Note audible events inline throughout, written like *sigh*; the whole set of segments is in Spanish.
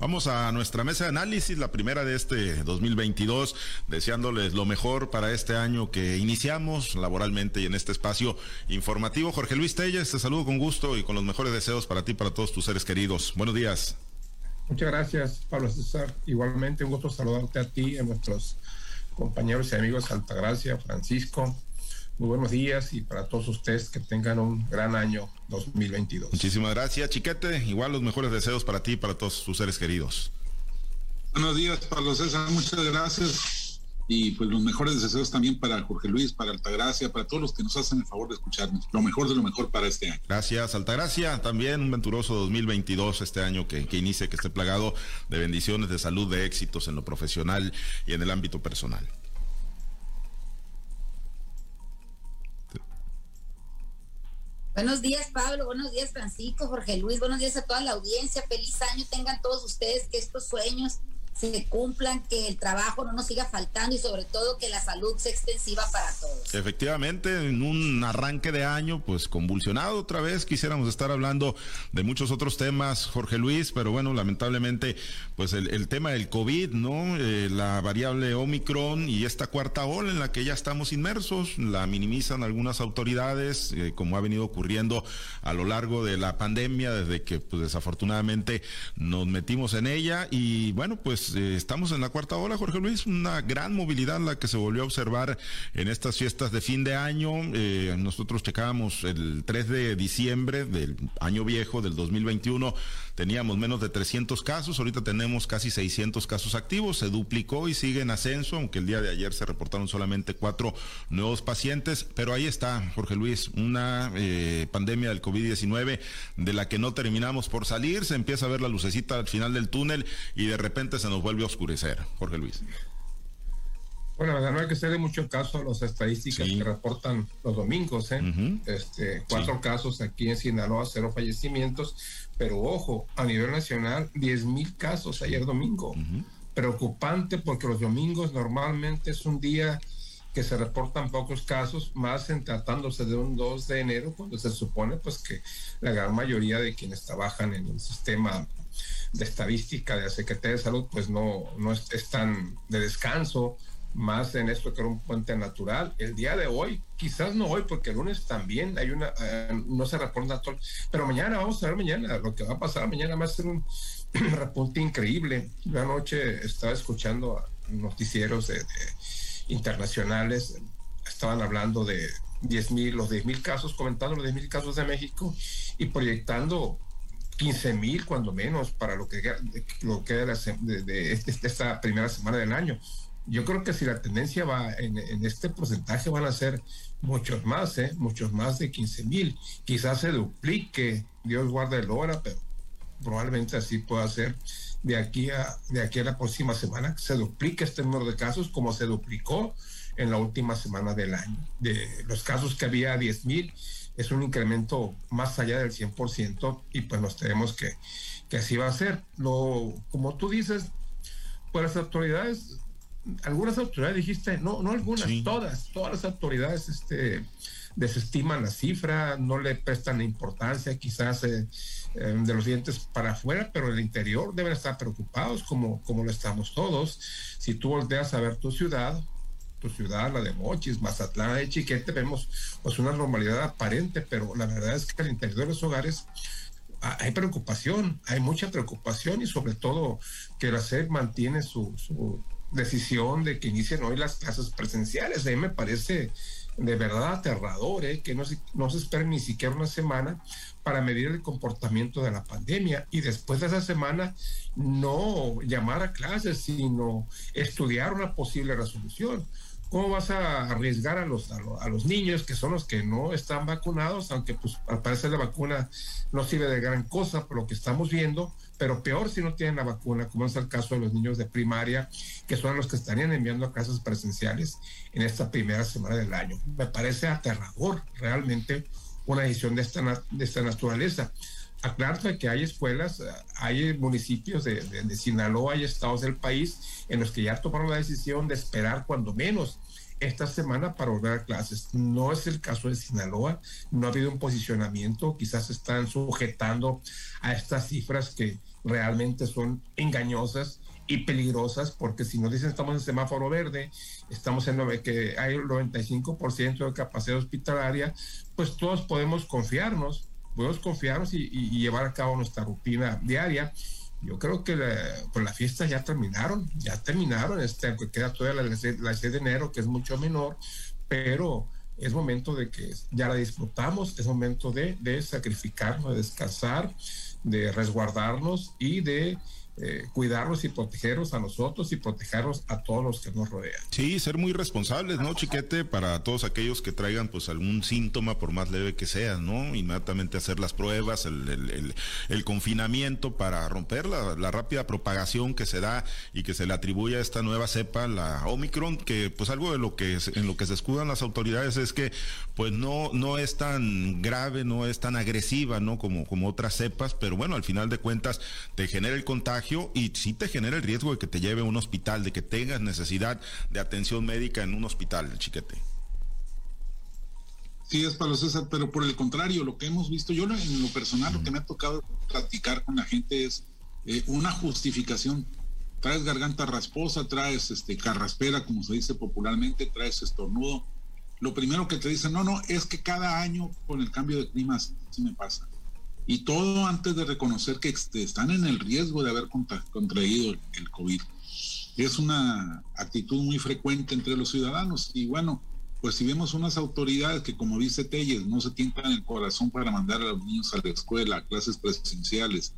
Vamos a nuestra mesa de análisis, la primera de este 2022, deseándoles lo mejor para este año que iniciamos laboralmente y en este espacio informativo. Jorge Luis Telles, te saludo con gusto y con los mejores deseos para ti y para todos tus seres queridos. Buenos días. Muchas gracias, Pablo César. Igualmente, un gusto saludarte a ti, a nuestros compañeros y amigos Altagracia, Francisco, muy buenos días y para todos ustedes que tengan un gran año 2022. Muchísimas gracias, Chiquete. Igual los mejores deseos para ti y para todos tus seres queridos. Buenos días, Pablo César. Muchas gracias. Y pues los mejores deseos también para Jorge Luis, para Altagracia, para todos los que nos hacen el favor de escucharnos. Lo mejor de lo mejor para este año. Gracias, Altagracia. También un venturoso 2022 este año que, que inicie, que esté plagado de bendiciones, de salud, de éxitos en lo profesional y en el ámbito personal. Buenos días, Pablo. Buenos días, Francisco, Jorge Luis. Buenos días a toda la audiencia. Feliz año tengan todos ustedes, que estos sueños se cumplan, que el trabajo no nos siga faltando y sobre todo que la salud sea extensiva para todos. Efectivamente, en un arranque de año, pues convulsionado otra vez, quisiéramos estar hablando de muchos otros temas, Jorge Luis, pero bueno, lamentablemente, pues el, tema del COVID, ¿no? Eh, la variable Omicron y esta cuarta ola en la que ya estamos inmersos, la minimizan algunas autoridades, eh, como ha venido ocurriendo a lo largo de la pandemia, desde que pues desafortunadamente nos metimos en ella y bueno, pues eh, estamos en la cuarta ola, Jorge Luis, una gran movilidad la que se volvió a observar en estas fiestas de fin de año. Eh, nosotros checábamos el 3 de diciembre del año viejo del 2021, teníamos menos de 300 casos, ahorita tenemos casi 600 casos activos, se duplicó y sigue en ascenso, aunque el día de ayer se reportaron solamente cuatro nuevos pacientes, pero ahí está, Jorge Luis, una eh, pandemia del COVID-19 de la que no terminamos por salir, se empieza a ver la lucecita al final del túnel y de repente se nos vuelve a oscurecer, Jorge Luis. Bueno, no hay que hacerle mucho caso a las estadísticas que reportan los domingos. ¿eh? este, cuatro casos aquí en Sinaloa, cero fallecimientos, pero ojo, a nivel nacional, 10 mil casos ayer domingo. Preocupante porque los domingos normalmente es un día que se reportan pocos casos, más en tratándose de un 2 de enero, cuando se supone pues que la gran mayoría de quienes trabajan en el sistema de estadística de la Secretaría de Salud, pues no, no están de descanso, más en esto que era un puente natural. El día de hoy, quizás no hoy, porque el lunes también hay una, eh, no se reporta todo, pero mañana vamos a ver mañana, lo que va a pasar mañana va a ser un *clears throat* repunte increíble. La noche estaba escuchando noticieros de, internacionales, estaban hablando de 10 mil, los 10 mil casos, comentando los 10 mil casos de México y proyectando 15 mil cuando menos para lo que, lo que era de, esta primera semana del año. Yo creo que si la tendencia va en, este porcentaje van a ser muchos más, ¿eh? muchos más de 15 mil. Quizás se duplique, Dios guarde el hora, pero probablemente así pueda ser de aquí a de aquí a la próxima semana se duplique este número de casos como se duplicó en la última semana del año. De los casos que había 10 mil, es un incremento más allá del 100% y pues nos tenemos que, que así va a ser. Lo, como tú dices, pues las autoridades, algunas autoridades dijiste, no, no algunas, todas, todas las autoridades este, desestiman la cifra, no le prestan importancia quizás eh, eh, de los dientes para afuera, pero en el interior deben estar preocupados como, como lo estamos todos. Si tú volteas a ver tu ciudad, tu ciudad, la de Mochis, Mazatlán, de Chiquete, vemos pues una normalidad aparente, pero la verdad es que al interior de los hogares hay preocupación, hay mucha preocupación y sobre todo que la SED mantiene su, decisión de que inicien hoy las clases presenciales. A mí me parece de verdad aterrador, ¿eh? que no se, no se espere ni siquiera una semana para medir el comportamiento de la pandemia y después de esa semana no llamar a clases, sino estudiar una posible resolución. ¿Cómo vas a arriesgar a los, a, los niños que son los que no están vacunados, aunque pues al parecer la vacuna no sirve de gran cosa por lo que estamos viendo, pero peor si no tienen la vacuna, como es el caso de los niños de primaria, que son los que estarían enviando a casas presenciales en esta primera semana del año. Me parece aterrador realmente una decisión de esta, de esta naturaleza. Aclaro que hay escuelas, hay municipios de, de, Sinaloa, hay estados del país en los que ya tomaron la decisión de esperar cuando menos esta semana para volver a clases. No es el caso de Sinaloa, no ha habido un posicionamiento, quizás están sujetando a estas cifras que, realmente son engañosas y peligrosas, porque si nos dicen estamos en semáforo verde, estamos en que hay el 95% de capacidad hospitalaria, pues todos podemos confiarnos, podemos confiarnos y, llevar a cabo nuestra rutina diaria. Yo creo que la, pues las fiestas ya terminaron, ya terminaron, este, queda todavía la, la 6 de enero, que es mucho menor, pero es momento de que ya la disfrutamos, es momento de, de sacrificarnos, de descansar, de resguardarnos y de eh, cuidarlos y protegerlos a nosotros y protegerlos a todos los que nos rodean. Sí, ser muy responsables, ¿no, chiquete? Para todos aquellos que traigan pues algún síntoma, por más leve que sea, ¿no? Inmediatamente hacer las pruebas, el, el, confinamiento para romper la, rápida propagación que se da y que se le atribuye a esta nueva cepa, la Omicron, que pues algo de lo que en lo que se escudan las autoridades es que pues no, no es tan grave, no es tan agresiva, ¿no? Como, como otras cepas, pero bueno, al final de cuentas te genera el contagio y sí te genera el riesgo de que te lleve a un hospital, de que tengas necesidad de atención médica en un hospital, chiquete. Sí, es para César, pero por el contrario, lo que hemos visto, yo en lo personal, lo que me ha tocado platicar con la gente es eh, una justificación. Traes garganta rasposa, traes este carraspera, como se dice popularmente, traes estornudo. Lo primero que te dicen, no, no, es que cada año con el cambio de clima se me pasa y todo antes de reconocer que están en el riesgo de haber contraído el COVID. Es una actitud muy frecuente entre los ciudadanos y bueno, pues si vemos unas autoridades que como dice Telles, no se tientan el corazón para mandar a los niños a la escuela, a clases presenciales,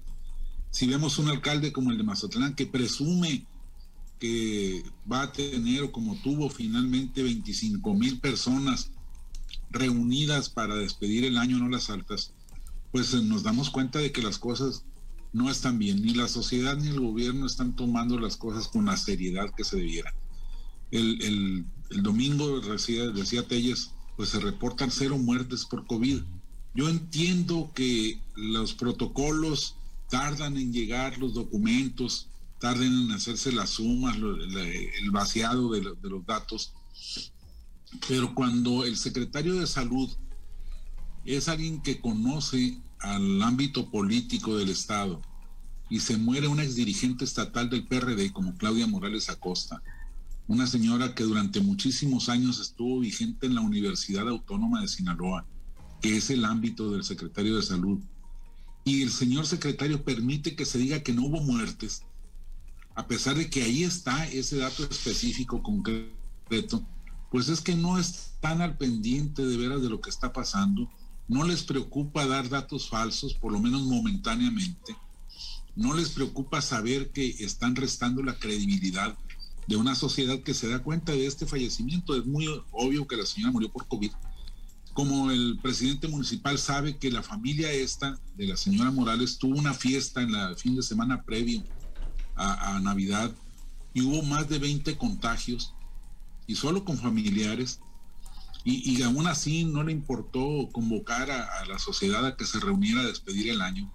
si vemos un alcalde como el de Mazatlán que presume que va a tener como tuvo finalmente 25 mil personas reunidas para despedir el año no las altas, pues eh, nos damos cuenta de que las cosas no están bien, ni la sociedad ni el gobierno están tomando las cosas con la seriedad que se debiera. El, domingo, decía, decía Telles, pues se reportan cero muertes por COVID. Yo entiendo que los protocolos tardan en llegar, los documentos, tardan en hacerse las sumas, el vaciado de los datos, pero cuando el secretario de salud es alguien que conoce al ámbito político del Estado y se muere una exdirigente estatal del PRD como Claudia Morales Acosta, una señora que durante muchísimos años estuvo vigente en la Universidad Autónoma de Sinaloa, que es el ámbito del secretario de Salud. Y el señor secretario permite que se diga que no hubo muertes, a pesar de que ahí está ese dato específico concreto, pues es que no están al pendiente de veras de lo que está pasando no les preocupa dar datos falsos, por lo menos momentáneamente, no les preocupa saber que están restando la credibilidad de una sociedad que se da cuenta de este fallecimiento. Es muy obvio que la señora murió por COVID. Como el presidente municipal sabe que la familia esta de la señora Morales tuvo una fiesta en la fin de semana previo a, Navidad y hubo más de 20 contagios y solo con familiares y, aún así no le importó convocar a, la sociedad a que se reuniera a despedir el año.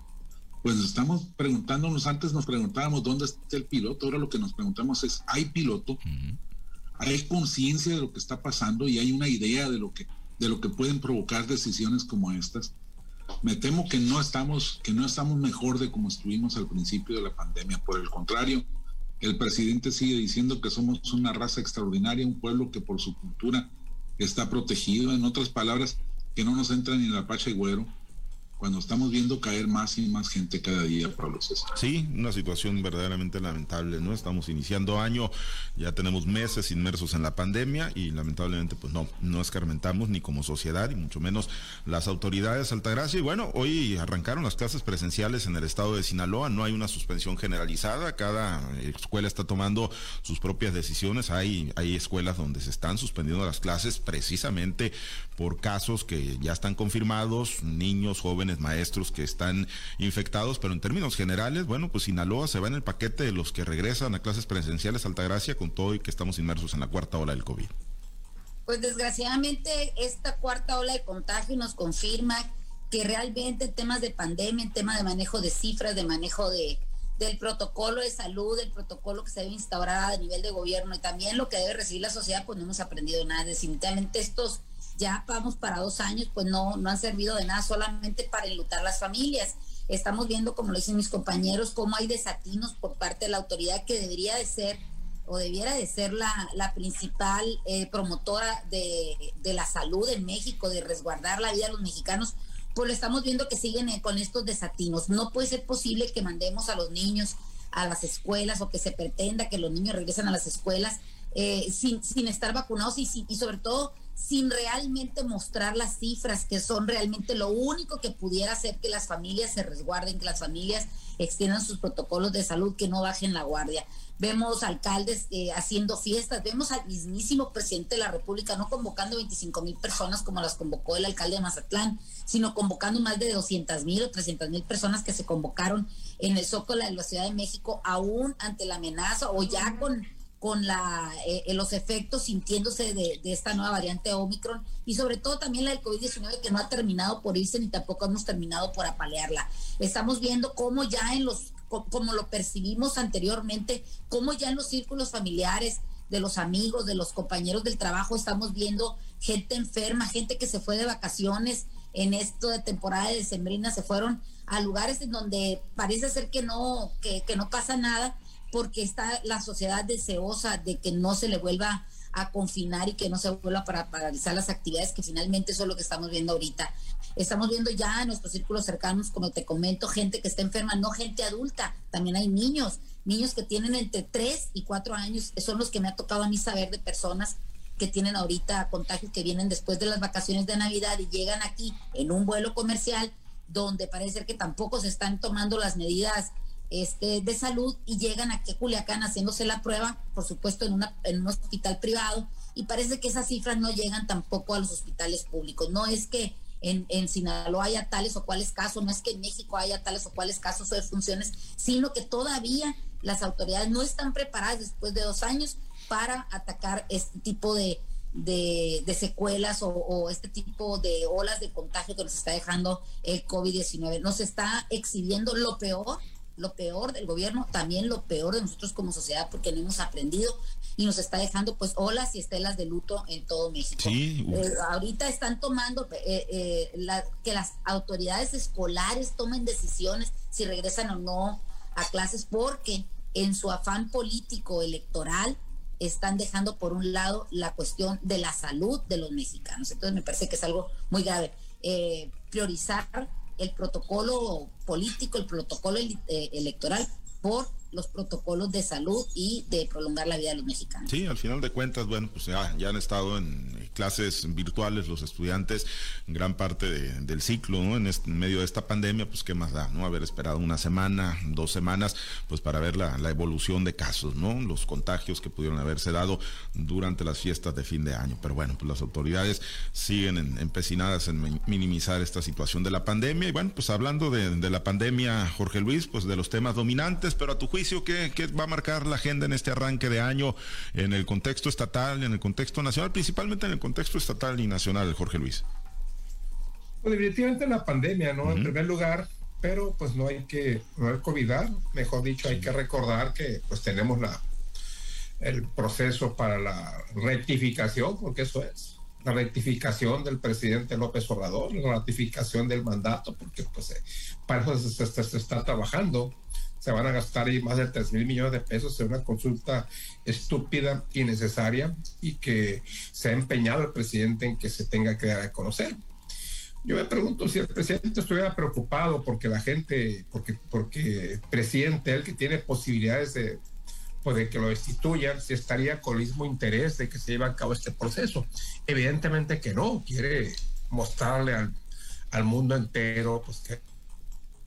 Pues estamos preguntándonos, antes nos preguntábamos dónde está el piloto, ahora lo que nos preguntamos es, ¿hay piloto? ¿Hay conciencia de lo que está pasando y hay una idea de lo que, de lo que pueden provocar decisiones como estas? Me temo que no estamos, que no estamos mejor de como estuvimos al principio de la pandemia. Por el contrario, el presidente sigue diciendo que somos una raza extraordinaria, un pueblo que por su cultura está protegido. En otras palabras, que no nos entra ni la pacha y güero, cuando estamos viendo caer más y más gente cada día, Pablo César. Sí, una situación verdaderamente lamentable, ¿no? Estamos iniciando año, ya tenemos meses inmersos en la pandemia y lamentablemente pues no, no escarmentamos ni como sociedad y mucho menos las autoridades Altagracia. Y bueno, hoy arrancaron las clases presenciales en el estado de Sinaloa, no hay una suspensión generalizada, cada escuela está tomando sus propias decisiones, hay, hay escuelas donde se están suspendiendo las clases precisamente por casos que ya están confirmados, niños, jóvenes, maestros que están infectados, pero en términos generales, bueno, pues Sinaloa se va en el paquete de los que regresan a clases presenciales Altagracia con todo y que estamos inmersos en la cuarta ola del COVID. Pues desgraciadamente esta cuarta ola de contagio nos confirma que realmente en temas de pandemia, en temas de manejo de cifras, de manejo de, del protocolo de salud, del protocolo que se debe instaurar a nivel de gobierno y también lo que debe recibir la sociedad, pues no hemos aprendido nada. Definitivamente estos ya vamos para dos años, pues no, no han servido de nada, solamente para enlutar las familias. Estamos viendo, como lo dicen mis compañeros, cómo hay desatinos por parte de la autoridad que debería de ser o debiera de ser la, la principal eh, promotora de, de, la salud en México, de resguardar la vida de los mexicanos, pues lo estamos viendo que siguen eh, con estos desatinos. No puede ser posible que mandemos a los niños a las escuelas o que se pretenda que los niños regresen a las escuelas eh, sin, sin estar vacunados y, y sobre todo sin realmente mostrar las cifras que son realmente lo único que pudiera hacer que las familias se resguarden, que las familias extiendan sus protocolos de salud, que no bajen la guardia. Vemos alcaldes eh, haciendo fiestas, vemos al mismísimo presidente de la República no convocando 25 mil personas como las convocó el alcalde de Mazatlán, sino convocando más de 200 mil o 300 mil personas que se convocaron en el Zócalo de la Ciudad de México, aún ante la amenaza o ya con con la, eh, los efectos sintiéndose de, esta nueva variante Omicron y sobre todo también la del COVID-19 que no ha terminado por irse ni tampoco hemos terminado por apalearla. Estamos viendo cómo ya en los, como lo percibimos anteriormente, cómo ya en los círculos familiares de los amigos, de los compañeros del trabajo, estamos viendo gente enferma, gente que se fue de vacaciones en esto de temporada de sembrina, se fueron a lugares en donde parece ser que no, que, que no pasa nada porque está la sociedad deseosa de que no se le vuelva a confinar y que no se vuelva para paralizar las actividades, que finalmente eso es lo que estamos viendo ahorita. Estamos viendo ya en nuestros círculos cercanos, como te comento, gente que está enferma, no gente adulta, también hay niños, niños que tienen entre 3 y 4 años, son los que me ha tocado a mí saber de personas que tienen ahorita contagios que vienen después de las vacaciones de Navidad y llegan aquí en un vuelo comercial donde parece que tampoco se están tomando las medidas este, de salud y llegan aquí a Culiacán haciéndose la prueba, por supuesto en, una, en un hospital privado, y parece que esas cifras no llegan tampoco a los hospitales públicos. No es que en, Sinaloa haya tales o cuales casos, no es que en México haya tales o cuales casos o de funciones, sino que todavía las autoridades no están preparadas después de dos años para atacar este tipo de, secuelas o, o, este tipo de olas de contagio que nos está dejando el COVID-19. Nos está exhibiendo lo peor lo peor del gobierno, también lo peor de nosotros como sociedad, porque no hemos aprendido y nos está dejando pues olas y estelas de luto en todo México. Eh, ahorita están tomando eh, eh, que las autoridades escolares tomen decisiones si regresan o no a clases, porque en su afán político electoral están dejando por un lado la cuestión de la salud de los mexicanos. Entonces me parece que es algo muy grave. priorizar el protocolo político, el protocolo eh, electoral por los protocolos de salud y de prolongar la vida de los mexicanos. Sí, al final de cuentas, bueno, pues ya, han estado en clases virtuales los estudiantes gran parte del ciclo, ¿no? En, medio de esta pandemia, pues qué más da, ¿no? Haber esperado una semana, dos semanas, pues para ver la, evolución de casos, ¿no? Los contagios que pudieron haberse dado durante las fiestas de fin de año. Pero bueno, pues las autoridades siguen empecinadas en minimizar esta situación de la pandemia. Y bueno, pues hablando de, de la pandemia, Jorge Luis, pues de los temas dominantes, pero a tu juicio, ¿qué, va a marcar la agenda en este arranque de año en el contexto estatal, en el contexto nacional, principalmente en el contexto estatal y nacional, Jorge Luis? Pues definitivamente la pandemia, ¿no? En primer lugar, pero pues no hay que, no hay que mejor dicho, hay que recordar que pues tenemos la el proceso para la rectificación, porque eso es. La rectificación del presidente López Obrador, la ratificación del mandato, porque pues eh, para eso se, está trabajando se van a gastar ahí más de 3 mil millones de pesos en una consulta estúpida, innecesaria y que se ha empeñado el presidente en que se tenga que dar a conocer. Yo me pregunto si el presidente estuviera preocupado porque la gente, porque, porque presidente, él que tiene posibilidades de, pues de que lo destituyan, si estaría con el mismo interés de que se lleve a cabo este proceso. Evidentemente que no, quiere mostrarle al, al mundo entero pues que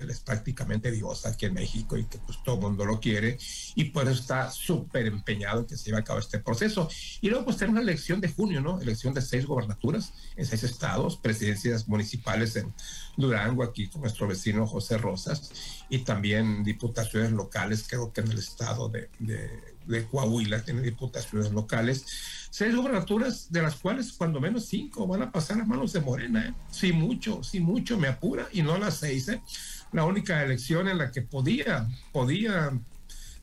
es prácticamente Dios aquí en México y que pues todo el mundo lo quiere y por eso está súper empeñado en que se lleve a cabo este proceso. Y luego pues tenemos una elección de junio, ¿no? Elección de seis gobernaturas en seis estados, presidencias municipales en Durango, aquí con nuestro vecino José Rosas, y también diputaciones locales, creo que en el estado de, de, Coahuila tiene diputaciones locales. Seis gobernaturas, de las cuales cuando menos cinco van a pasar a manos de Morena, ¿eh? Sí, mucho, sí, mucho, me apura, y no las seis, ¿eh? la única elección en la que podía, podía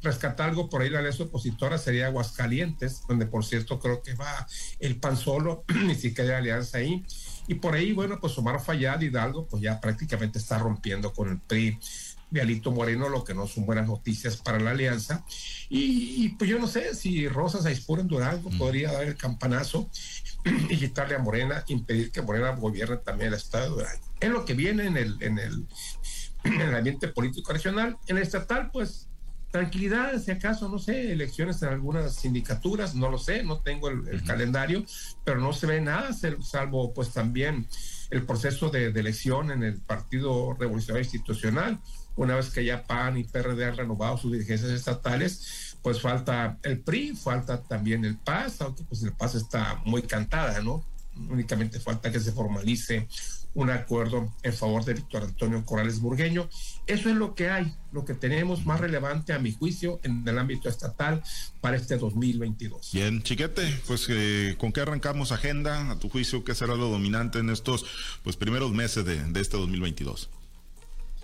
rescatar algo por ahí la alianza opositora sería Aguascalientes, donde por cierto creo que va el PAN solo, *clears throat* ni siquiera hay alianza ahí. Y por ahí, bueno, pues Omar Fayad Hidalgo, pues ya prácticamente está rompiendo con el PRI de Alito Moreno, lo que no son buenas noticias para la alianza. Y, pues yo no sé si Rosas Aispur en Durango podría dar el campanazo y quitarle a Morena, impedir que Morena gobierne también el estado de Durango. Es lo que viene en el, en el, en el ambiente político nacional. En el estatal, pues tranquilidad, si acaso, no sé, elecciones en algunas sindicaturas, no lo sé, no tengo el, calendario, pero no se ve nada, salvo pues también el proceso de, elección en el Partido Revolucionario Institucional. Una vez que ya PAN y PRD han renovado sus dirigencias estatales, pues falta el PRI, falta también el PAS, aunque pues el PAS está muy cantada, ¿no? Únicamente falta que se formalice un acuerdo en favor de Víctor Antonio Corrales Burgueño. Eso es lo que hay, lo que tenemos más relevante a mi juicio en el ámbito estatal para este 2022. Bien, Chiquete, pues eh, ¿con qué arrancamos agenda? A tu juicio, ¿qué será lo dominante en estos pues primeros meses de, este 2022?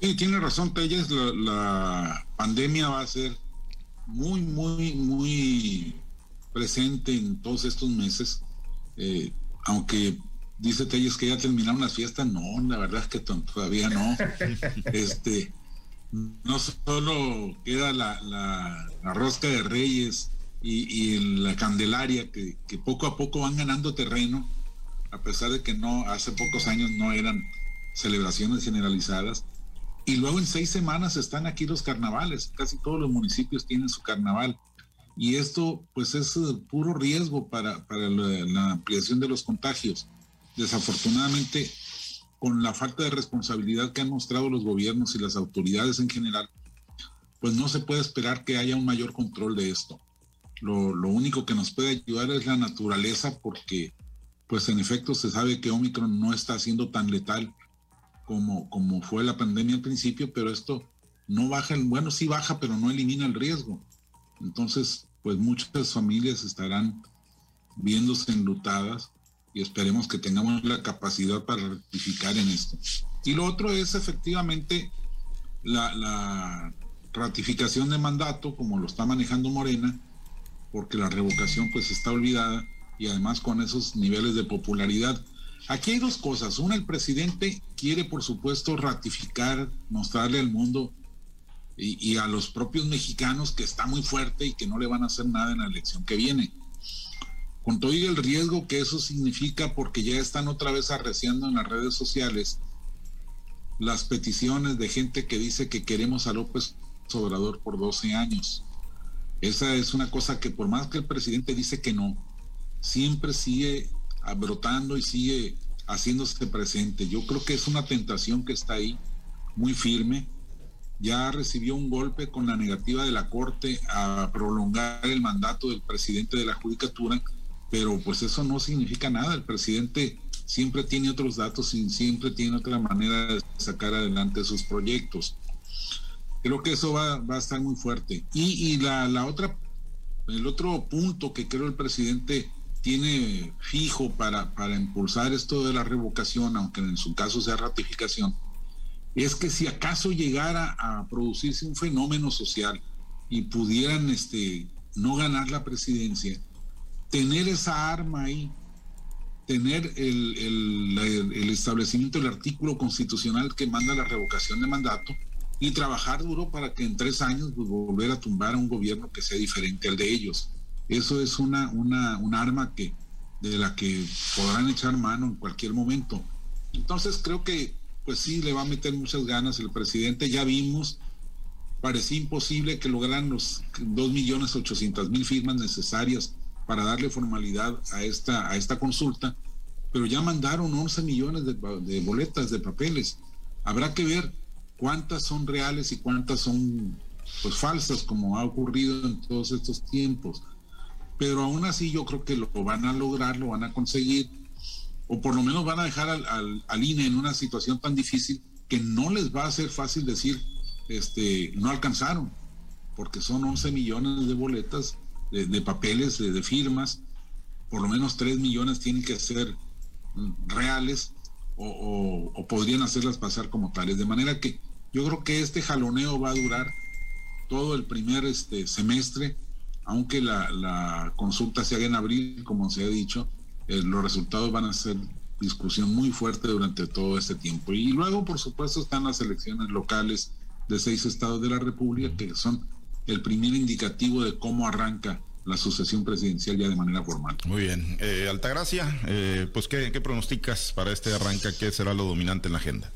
Sí, tiene razón, Telles, la, la pandemia va a ser muy, muy, muy presente en todos estos meses, eh, aunque dice Telles que ya terminaron las fiestas, no, la verdad es que todavía no. *laughs* este, no solo queda la, la, rosca de reyes y, la candelaria que, que, poco a poco van ganando terreno, a pesar de que no, hace pocos años no eran celebraciones generalizadas. Y luego en seis semanas están aquí los carnavales, casi todos los municipios tienen su carnaval. Y esto pues es eh, puro riesgo para, para la ampliación de los contagios desafortunadamente, con la falta de responsabilidad que han mostrado los gobiernos y las autoridades en general, pues no se puede esperar que haya un mayor control de esto. Lo, único que nos puede ayudar es la naturaleza porque, pues en efecto, se sabe que Omicron no está siendo tan letal como, como fue la pandemia al principio, pero esto no baja, bueno, sí baja, pero no elimina el riesgo. Entonces, pues muchas familias estarán viéndose enlutadas y esperemos que tengamos la capacidad para ratificar en esto. Y lo otro es efectivamente la, ratificación de mandato, como lo está manejando Morena, porque la revocación pues está olvidada y además con esos niveles de popularidad. Aquí hay dos cosas. Una, el presidente quiere por supuesto ratificar, mostrarle al mundo y, a los propios mexicanos que está muy fuerte y que no le van a hacer nada en la elección que viene con todo y el riesgo que eso significa porque ya están otra vez arreciando en las redes sociales las peticiones de gente que dice que queremos a López Obrador por 12 años. Esa es una cosa que por más que el presidente dice que no, siempre sigue brotando y sigue haciéndose presente. Yo creo que es una tentación que está ahí muy firme. Ya recibió un golpe con la negativa de la Corte a prolongar el mandato del presidente de la Judicatura pero pues eso no significa nada. El presidente siempre tiene otros datos y siempre tiene otra manera de sacar adelante sus proyectos. Creo que eso va, a estar muy fuerte. Y, la, otra, el otro punto que creo el presidente tiene fijo para, para impulsar esto de la revocación, aunque en su caso sea ratificación, es que si acaso llegara a producirse un fenómeno social y pudieran este, no ganar la presidencia, tener esa arma ahí, tener el, establecimiento del artículo constitucional que manda la revocación de mandato y trabajar duro para que en tres años pues, volver a tumbar a un gobierno que sea diferente al de ellos. Eso es una, una, un arma que, de la que podrán echar mano en cualquier momento. Entonces creo que pues sí le va a meter muchas ganas el presidente. Ya vimos, parecía imposible que lograran los 2.800.000 firmas necesarias para darle formalidad a esta, a esta consulta, pero ya mandaron 11 millones de, boletas de papeles. Habrá que ver cuántas son reales y cuántas son pues falsas, como ha ocurrido en todos estos tiempos. Pero aún así yo creo que lo van a lograr, lo van a conseguir, o por lo menos van a dejar al, al, INE en una situación tan difícil que no les va a ser fácil decir, este, no alcanzaron, porque son 11 millones de boletas de, papeles, de, firmas, por lo menos 3 millones tienen que ser reales o, podrían hacerlas pasar como tales. De manera que yo creo que este jaloneo va a durar todo el primer este, semestre, aunque la, consulta se haga en abril, como se ha dicho, eh, los resultados van a ser discusión muy fuerte durante todo este tiempo. Y luego, por supuesto, están las elecciones locales de seis estados de la República, que son el primer indicativo de cómo arranca la sucesión presidencial ya de manera formal. Muy bien. Eh, Altagracia, eh, pues ¿qué, ¿qué, pronosticas para este arranque? ¿Qué será lo dominante en la agenda?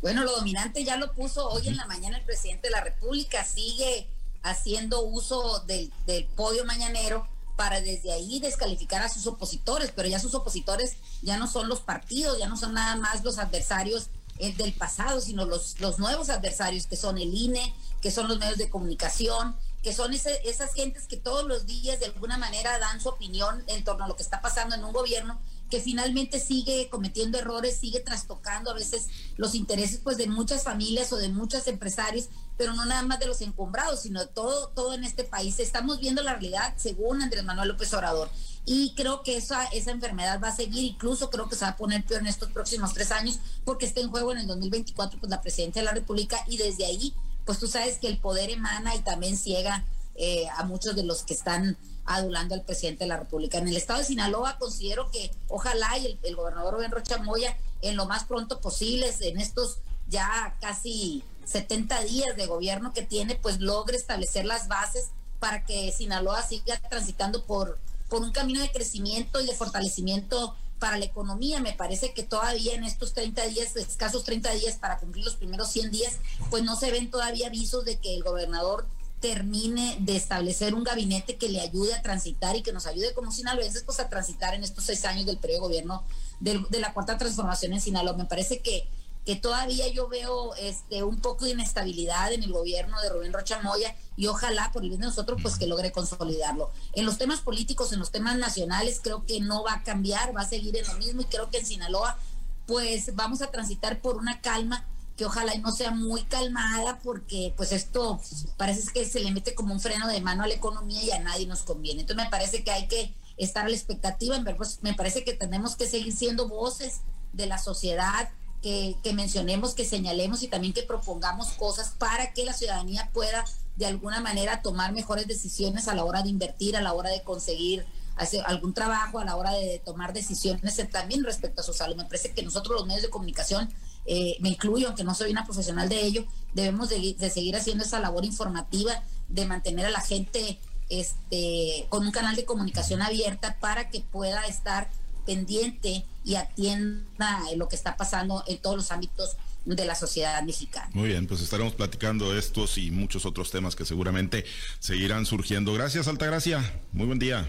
Bueno, lo dominante ya lo puso hoy en la mañana el presidente de la República, sigue haciendo uso del, del podio mañanero para desde ahí descalificar a sus opositores, pero ya sus opositores ya no son los partidos, ya no son nada más los adversarios eh, del pasado, sino los, los nuevos adversarios que son el INE, que son los medios de comunicación, que son esas gentes que todos los días de alguna manera dan su opinión en torno a lo que está pasando en un gobierno que finalmente sigue cometiendo errores, sigue trastocando a veces los intereses pues de muchas familias o de muchos empresarios, pero no nada más de los encumbrados, sino todo, todo en este país. Estamos viendo la realidad según Andrés Manuel López Obrador. Y creo que esa, esa enfermedad va a seguir, incluso creo que se va a poner peor en estos próximos tres años, porque está en juego en el 2024 pues la presidencia de la República y desde ahí pues tú sabes que el poder emana y también ciega eh, a muchos de los que están adulando al presidente de la República. En el estado de Sinaloa considero que ojalá y el, gobernador Ben Rocha Moya en lo más pronto posible, en estos ya casi 70 días de gobierno que tiene, pues logre establecer las bases para que Sinaloa siga transitando por, por un camino de crecimiento y de fortalecimiento para la economía. Me parece que todavía en estos 30 días, escasos 30 días para cumplir los primeros 100 días, pues no se ven todavía avisos de que el gobernador termine de establecer un gabinete que le ayude a transitar y que nos ayude como sinaloenses pues a transitar en estos seis años del periodo de gobierno de la cuarta transformación en Sinaloa. Me parece que, que todavía yo veo este un poco de inestabilidad en el gobierno de Rubén Rocha Moya y ojalá por el bien de nosotros pues que logre consolidarlo. En los temas políticos, en los temas nacionales creo que no va a cambiar, va a seguir en lo mismo y creo que en Sinaloa pues vamos a transitar por una calma que ojalá no sea muy calmada porque pues esto parece que se le mete como un freno de mano a la economía y a nadie nos conviene. Entonces me parece que hay que estar a la expectativa, en ver, pues, me parece que tenemos que seguir siendo voces de la sociedad, que, que, mencionemos, que señalemos y también que propongamos cosas para que la ciudadanía pueda de alguna manera tomar mejores decisiones a la hora de invertir, a la hora de conseguir hacer algún trabajo, a la hora de tomar decisiones también respecto a su salud. Me parece que nosotros los medios de comunicación eh, me incluyo, aunque no soy una profesional de ello, debemos de, seguir haciendo esa labor informativa, de mantener a la gente este, con un canal de comunicación abierta para que pueda estar pendiente y atienda lo que está pasando en todos los ámbitos de la sociedad mexicana. Muy bien, pues estaremos platicando estos y muchos otros temas que seguramente seguirán surgiendo. Gracias, Altagracia. Muy buen día.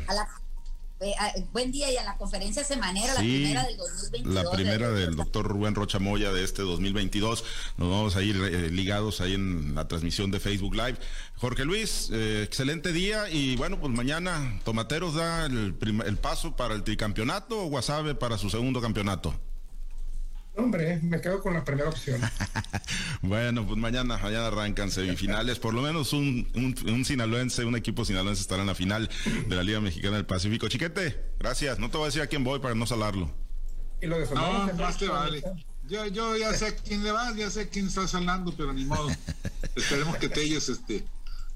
Eh, buen día y a la conferencia semanera, la primera del 2022. La primera del doctor Rubén Rocha Moya de este 2022. Nos vamos a ir eh, ligados ahí en la transmisión de Facebook Live. Jorge Luis, eh, excelente día y bueno, pues mañana Tomateros da el, el paso para el tricampeonato o Guasave para su segundo campeonato. Hombre, me quedo con la primera opción. *laughs* bueno, pues mañana, mañana arrancan semifinales. Por lo menos un, un, sinaloense, un equipo sinaloense estará en la final de la Liga Mexicana del Pacífico. Chiquete, gracias. No te voy a decir a quién voy para no salarlo. Y lo de no, más te vale. Yo, yo ya sé a quién le vas, ya sé quién está salando, pero ni modo. *laughs* Esperemos que te ellos este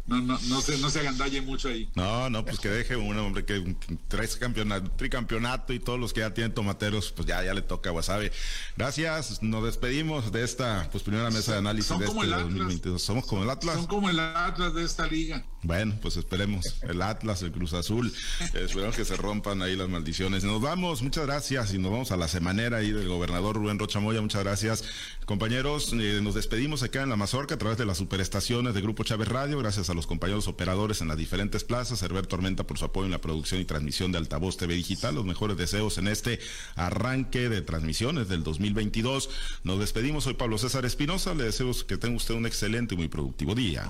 no, no, no se, no se agandalle mucho ahí. No, no, pues que deje un hombre que trae campeonato, tricampeonato y todos los que ya tienen tomateros, pues ya, ya le toca a Wasabe. Gracias, nos despedimos de esta pues primera mesa de análisis de este 2022. Somos como el Atlas. Son como el Atlas de esta liga. Bueno, pues esperemos. El Atlas, el Cruz Azul. esperemos que se rompan ahí las maldiciones. Nos vamos, muchas gracias. Y nos vamos a la semanera ahí del gobernador Rubén Rochamoya. Muchas gracias. Compañeros, eh, nos despedimos acá en la Mazorca a través de las superestaciones de Grupo Chávez Radio. Gracias a los compañeros operadores en las diferentes plazas, Herbert Tormenta por su apoyo en la producción y transmisión de Altavoz TV Digital. Los mejores deseos en este arranque de transmisiones del 2022. Nos despedimos. Soy Pablo César Espinosa. Le deseo que tenga usted un excelente y muy productivo día.